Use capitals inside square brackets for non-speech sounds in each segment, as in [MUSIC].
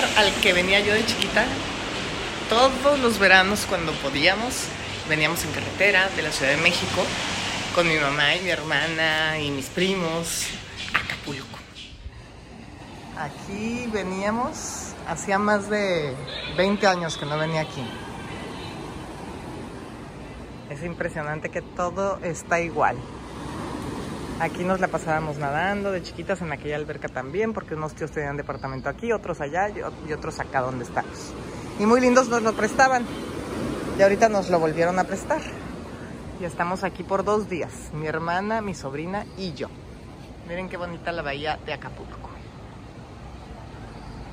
al que venía yo de chiquita todos los veranos cuando podíamos. Veníamos en carretera de la Ciudad de México con mi mamá y mi hermana y mis primos a Acapulco. Aquí veníamos, hacía más de 20 años que no venía aquí. Es impresionante que todo está igual. Aquí nos la pasábamos nadando, de chiquitas en aquella alberca también, porque unos tíos tenían departamento aquí, otros allá y otros acá donde estamos. Y muy lindos nos lo prestaban. Y ahorita nos lo volvieron a prestar. Y estamos aquí por dos días, mi hermana, mi sobrina y yo. Miren qué bonita la bahía de Acapulco.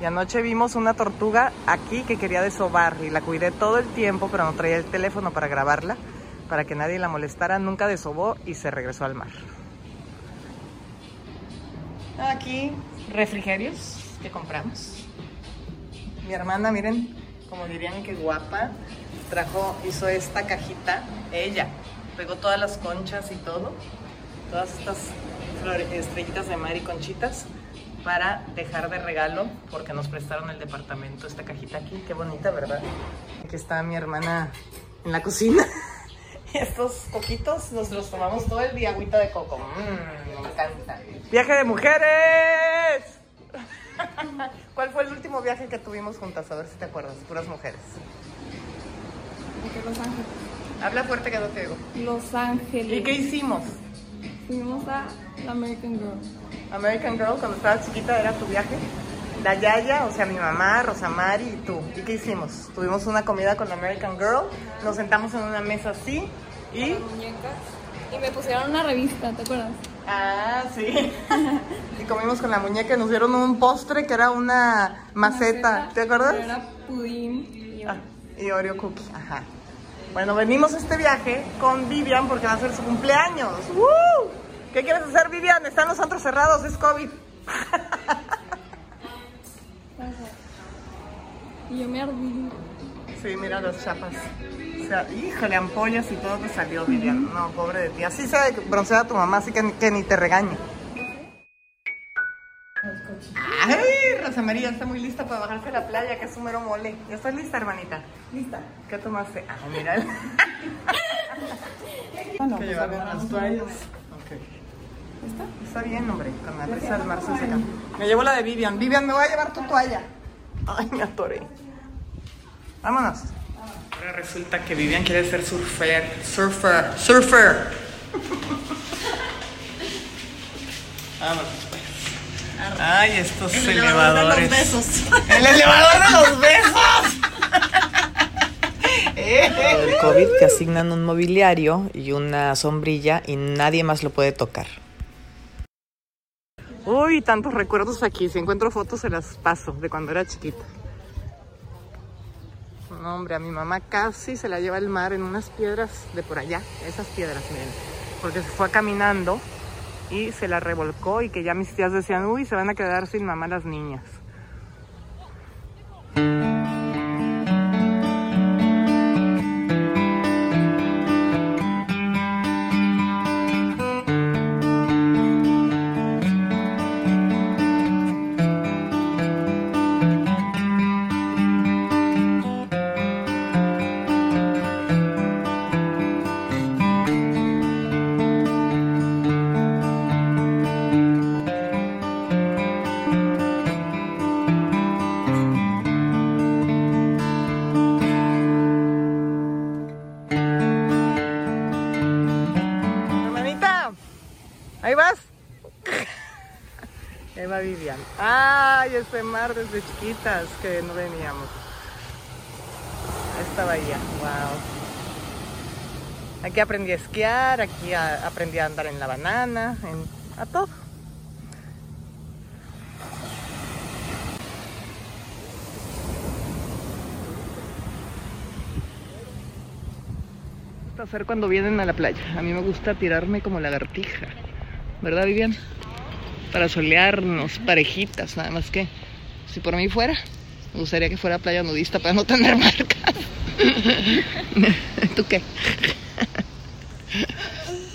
Y anoche vimos una tortuga aquí que quería desovar y la cuidé todo el tiempo, pero no traía el teléfono para grabarla, para que nadie la molestara. Nunca desobó y se regresó al mar. Aquí, refrigerios que compramos. Mi hermana, miren, como dirían que guapa, trajo, hizo esta cajita, ella, pegó todas las conchas y todo, todas estas estrellitas de mar y conchitas para dejar de regalo porque nos prestaron el departamento esta cajita aquí, qué bonita, ¿verdad? Aquí está mi hermana en la cocina. Y [LAUGHS] estos coquitos nos los tomamos todo el día, agüita de coco. Mmm, ¡Viaje de mujeres! [LAUGHS] ¿Cuál fue el último viaje que tuvimos juntas? A ver si te acuerdas, puras mujeres. Los Ángeles. Habla fuerte que no te digo. Los Ángeles. ¿Y qué hicimos? Fuimos a la American Girl. American Girl, cuando estabas chiquita, era tu viaje. La Yaya, o sea, mi mamá, Rosamari y tú. ¿Y qué hicimos? Tuvimos una comida con la American Girl, nos sentamos en una mesa así y... muñecas. Y me pusieron una revista, ¿te acuerdas? Ah, sí. y comimos con la muñeca y nos dieron un postre que era una maceta, ¿te acuerdas? Era pudín y, ah, y Oreo cookie, ajá. Bueno, venimos a este viaje con Vivian porque va a ser su cumpleaños. ¿Qué quieres hacer, Vivian? Están los antros cerrados, es COVID. Y yo me ardí. Sí, mira las chapas. O sea, híjole, ampollas y todo te salió, Vivian. No, pobre de ti. Así se broncea tu mamá, así que, que ni te regañe. Ay, Rosa María está muy lista para bajarse a la playa, que es un mero mole. ¿Ya estás lista, hermanita? Lista. ¿Qué tomaste? Ah, mira. [LAUGHS] bueno, que pues llevaron las toallas. ¿Está? Está bien, hombre, con la risa del mar se seca. Me llevo la de Vivian. Vivian, me voy a llevar tu toalla. Ay, me atoré. Vámonos. Ahora resulta que Vivian quiere ser surfer. Surfer. Surfer. Vámonos, pues. Ay, estos El elevadores. elevador de los besos. [LAUGHS] ¡El elevador de los besos! [LAUGHS] El COVID te asignan un mobiliario y una sombrilla y nadie más lo puede tocar. Uy, tantos recuerdos aquí. Si encuentro fotos se las paso de cuando era chiquita. No, hombre, a mi mamá casi se la lleva el mar en unas piedras de por allá. Esas piedras, miren. Porque se fue caminando y se la revolcó y que ya mis tías decían, uy, se van a quedar sin mamá las niñas. Ahí vas. Ahí va Vivian. Ay, este mar desde chiquitas que no veníamos. Esta bahía, wow. Aquí aprendí a esquiar, aquí aprendí a andar en la banana, en, a todo. hacer cuando vienen a la playa. A mí me gusta tirarme como lagartija. ¿Verdad, Vivian? Para solearnos, parejitas, nada más que. Si por mí fuera, me gustaría que fuera playa nudista para no tener [LAUGHS] marcas. ¿Tú qué?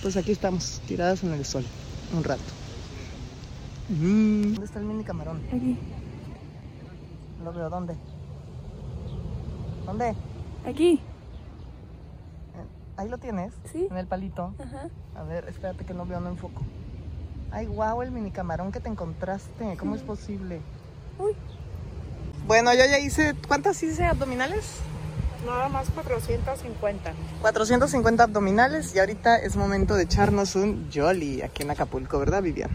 Pues aquí estamos, tiradas en el sol, un rato. Mm, ¿Dónde está el mini camarón? Aquí. lo veo. ¿Dónde? ¿Dónde? Aquí. Eh, Ahí lo tienes. Sí. En el palito. Ajá. A ver, espérate que no veo, no enfoco. Ay, guau, el mini camarón que te encontraste. ¿Cómo es posible? Uy. Bueno, yo ya hice. ¿Cuántas hice abdominales? Nada más 450. 450 abdominales y ahorita es momento de echarnos un jolly aquí en Acapulco, ¿verdad, Vivian?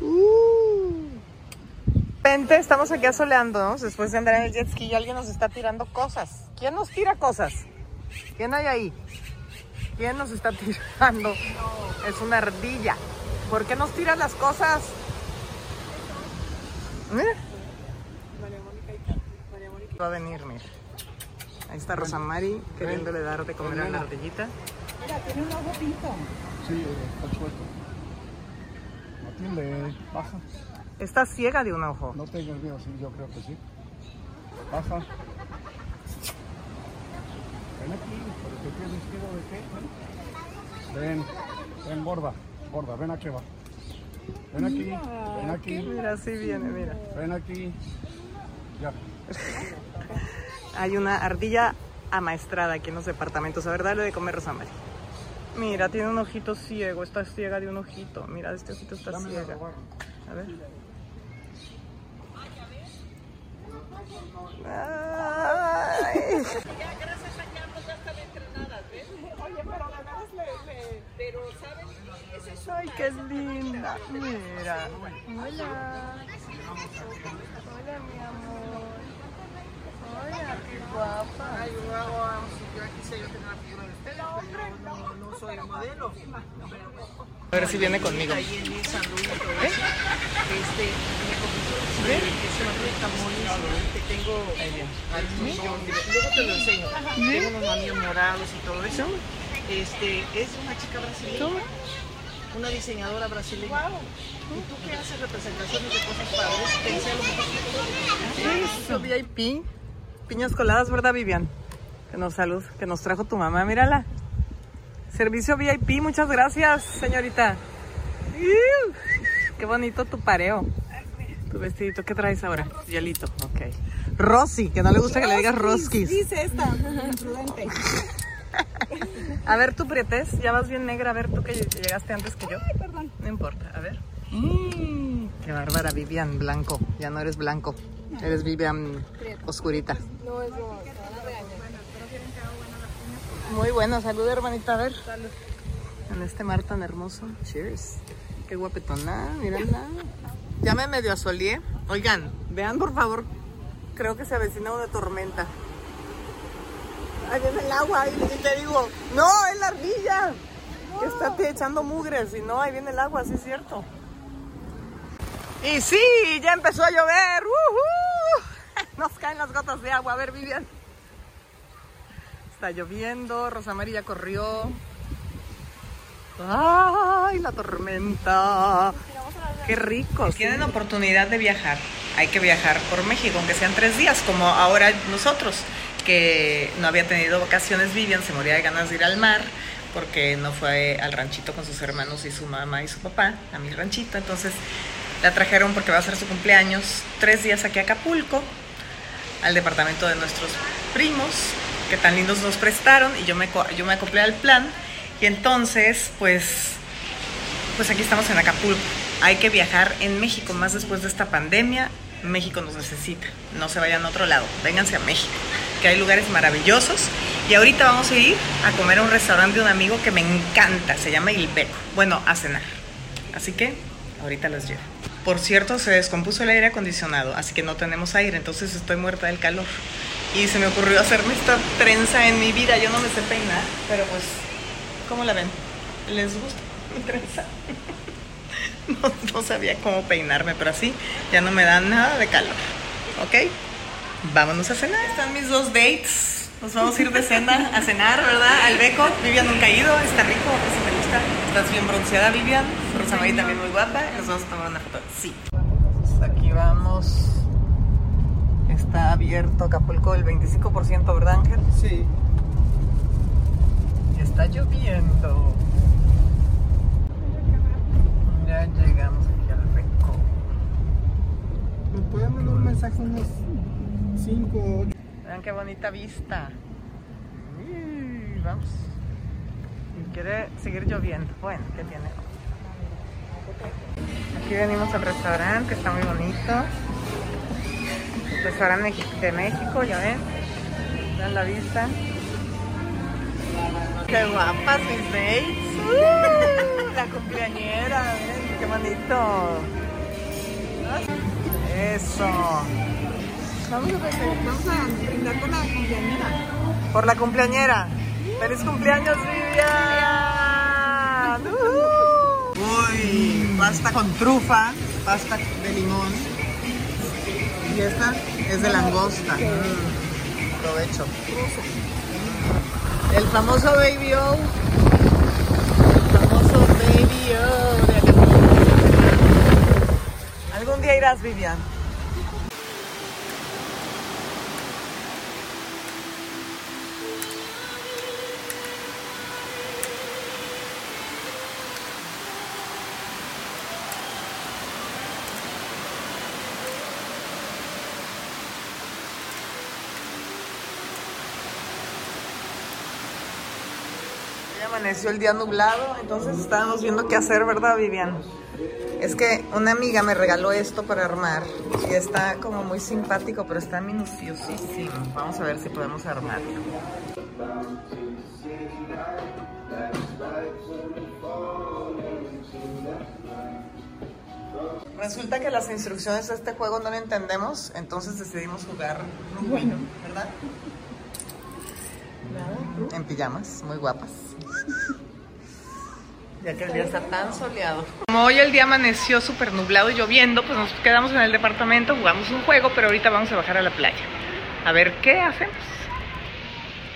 Uh. Pente, estamos aquí asoleándonos después de andar en el jet ski y alguien nos está tirando cosas. ¿Quién nos tira cosas? ¿Quién hay ahí? ¿Quién nos está [LAUGHS] tirando? Es una ardilla. ¿Por qué nos tiras las cosas? Mira. Va a venir, mira. Ahí está Rosa Mari queriéndole dar de comer a la ardillita. Sí, está chueco. Matilde, baja. Está ciega de un ojo. No tengas miedo, sí, yo creo que sí. Baja. Ven aquí, pero te tienes miedo de qué? Ven, ven, gorda, gorda, ven aquí, va. Ven aquí, ven aquí, Mira, sí viene, mira. ven aquí. Ya. [LAUGHS] Hay una ardilla amaestrada aquí en los departamentos. A ver, dale de comer Rosa Mari. Mira, tiene un ojito ciego. Está ciega de un ojito. Mira, este ojito está Dame ciega. A ver. Ay. Ay, qué linda. Mira. Hola. Hola, mi amor. Hola, qué guapa. Ay, yo quise yo tener la figura de ustedes, pero no, no soy modelo. A ver si viene conmigo. Ahí en San Luis todo eso. Este, me que tengo anillos, luego te lo enseño. Tengo unos anillos morados y todo eso. Este, es una chica brasileña. Una diseñadora brasileña. ¿Y tú qué haces representaciones de cosas padres? Te que Eso, VIP. Piñas coladas, ¿verdad, Vivian? Que nos salud, que nos trajo tu mamá, mírala. Servicio VIP, muchas gracias, señorita. Qué bonito tu pareo. Tu vestidito, ¿qué traes ahora? Hielito, ok. Rosy, que no le gusta que le digas Roskis. Dice esta, imprudente. [LAUGHS] A ver, tu prietes, ya vas bien negra. A ver, tú que llegaste antes que yo. Ay, perdón. No importa, a ver. Mm, qué bárbara, Vivian, blanco. Ya no eres blanco. Eres Vivian oscurita. No es. Muy bueno, salud hermanita, a ver. En este mar tan hermoso. Cheers. Qué guapetona, mírala. Ya me medio asolié. Oigan, vean por favor. Creo que se avecina una tormenta. Ahí viene el agua y te digo, no, es la ardilla. Que está echando mugres y no, ahí viene el agua, sí es cierto. Y sí, ya empezó a llover. ¡Uhú! [LAUGHS] Nos caen las gotas de agua. A ver, Vivian. Está lloviendo, Rosa María corrió. ¡Ay, la tormenta! ¡Qué rico! Si tienen oportunidad de viajar, hay que viajar por México, aunque sean tres días, como ahora nosotros, que no había tenido vacaciones, Vivian se moría de ganas de ir al mar, porque no fue al ranchito con sus hermanos y su mamá y su papá, a mi ranchito. Entonces la trajeron porque va a ser su cumpleaños, tres días aquí a Acapulco, al departamento de nuestros primos, que tan lindos nos prestaron, y yo me, yo me acoplé al plan. Y entonces, pues, pues aquí estamos en Acapulco. Hay que viajar en México, más después de esta pandemia. México nos necesita. No se vayan a otro lado, vénganse a México, que hay lugares maravillosos. Y ahorita vamos a ir a comer a un restaurante de un amigo que me encanta, se llama Il Beco. Bueno, a cenar. Así que ahorita los llevo. Por cierto, se descompuso el aire acondicionado, así que no tenemos aire, entonces estoy muerta del calor. Y se me ocurrió hacerme esta trenza en mi vida. Yo no me sé peinar, pero pues, ¿cómo la ven? ¿Les gusta mi trenza? [LAUGHS] No, no sabía cómo peinarme, pero así ya no me da nada de calor. ¿Ok? Vámonos a cenar. Están mis dos dates. Nos vamos a ir de cena a cenar, ¿verdad? Al beco. Vivian nunca ha ido. Está rico. Eso me gusta. Estás bien bronceada, Vivian. Rosa María también muy guapa. Nos vamos a tomar una foto. Sí. Aquí vamos. Está abierto Acapulco el 25%, ¿verdad, Ángel? Sí. Y está lloviendo. Ya llegamos aquí al beco. ¿Me pueden saco unos 5 o 8. Vean qué bonita vista. Vamos. Y quiere seguir lloviendo. Bueno, ¿qué tiene? Aquí venimos al restaurante, que está muy bonito. Restaurante Mex- de México, ya ven. Vean la vista. Qué guapas mis. Uh, [LAUGHS] la cumpleañera, qué bonito. Eso. Vamos a, vamos a brindar con la cumpleañera. Por la cumpleañera. ¡Feliz cumpleaños, Vivian! ¡Uhú! Uy, pasta con trufa, pasta de limón. Y esta es de langosta. Mm, Provecho. El famoso Baby O. El famoso Baby O de Acapulco. Irás, Vivian. Amaneció el día nublado, entonces estábamos viendo qué hacer, ¿verdad, Vivian? Es que una amiga me regaló esto para armar y está como muy simpático, pero está minuciosísimo. Vamos a ver si podemos armarlo. Resulta que las instrucciones de este juego no lo entendemos, entonces decidimos jugar bueno, ¿verdad? En pijamas, muy guapas. [LAUGHS] Ya que el día está tan soleado. Como hoy el día amaneció súper nublado y lloviendo, pues nos quedamos en el departamento, jugamos un juego, pero ahorita vamos a bajar a la playa. A ver qué hacemos.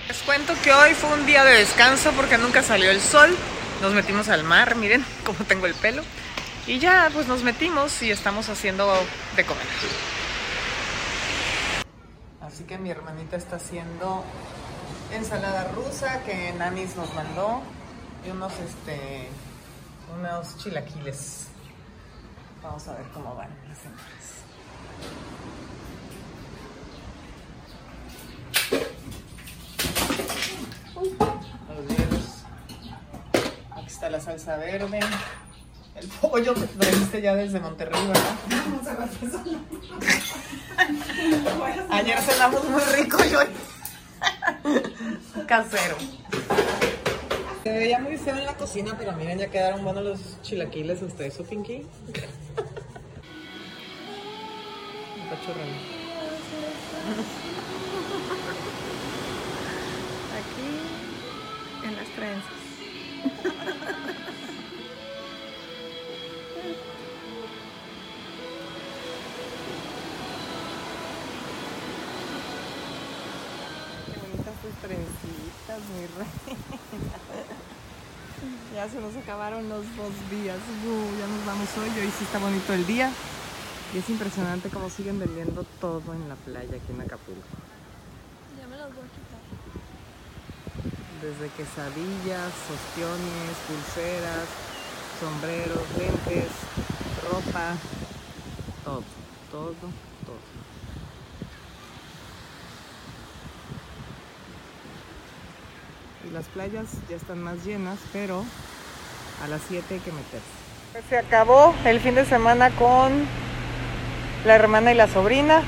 Les cuento que hoy fue un día de descanso porque nunca salió el sol. Nos metimos al mar, miren [LAUGHS] cómo tengo el pelo. Y ya, pues nos metimos y estamos haciendo de comer. Así que mi hermanita está haciendo ensalada rusa que Nanis nos mandó y unos este unos chilaquiles. Vamos a ver cómo van las hielos. Aquí está la salsa verde. El pollo que trajiste ya desde Monterrey, ¿verdad? Ayer cenamos muy rico y hoy casero. Se veía muy feo en la cocina, pero miren, ya quedaron buenos los chilaquiles. ¿Ustedes su Pinky? Está chorreando. [LAUGHS] mi reina. [LAUGHS] Ya se nos acabaron los dos días. Uh, ya nos vamos hoy. Hoy sí está bonito el día. Y es impresionante cómo siguen vendiendo todo en la playa aquí en Acapulco. Ya me los voy a quitar. Desde quesadillas, ostiones, pulseras, sombreros, lentes, ropa, todo, todo, todo. Y las playas ya están más llenas, pero a las 7 hay que meterse. Se acabó el fin de semana con la hermana y la sobrina.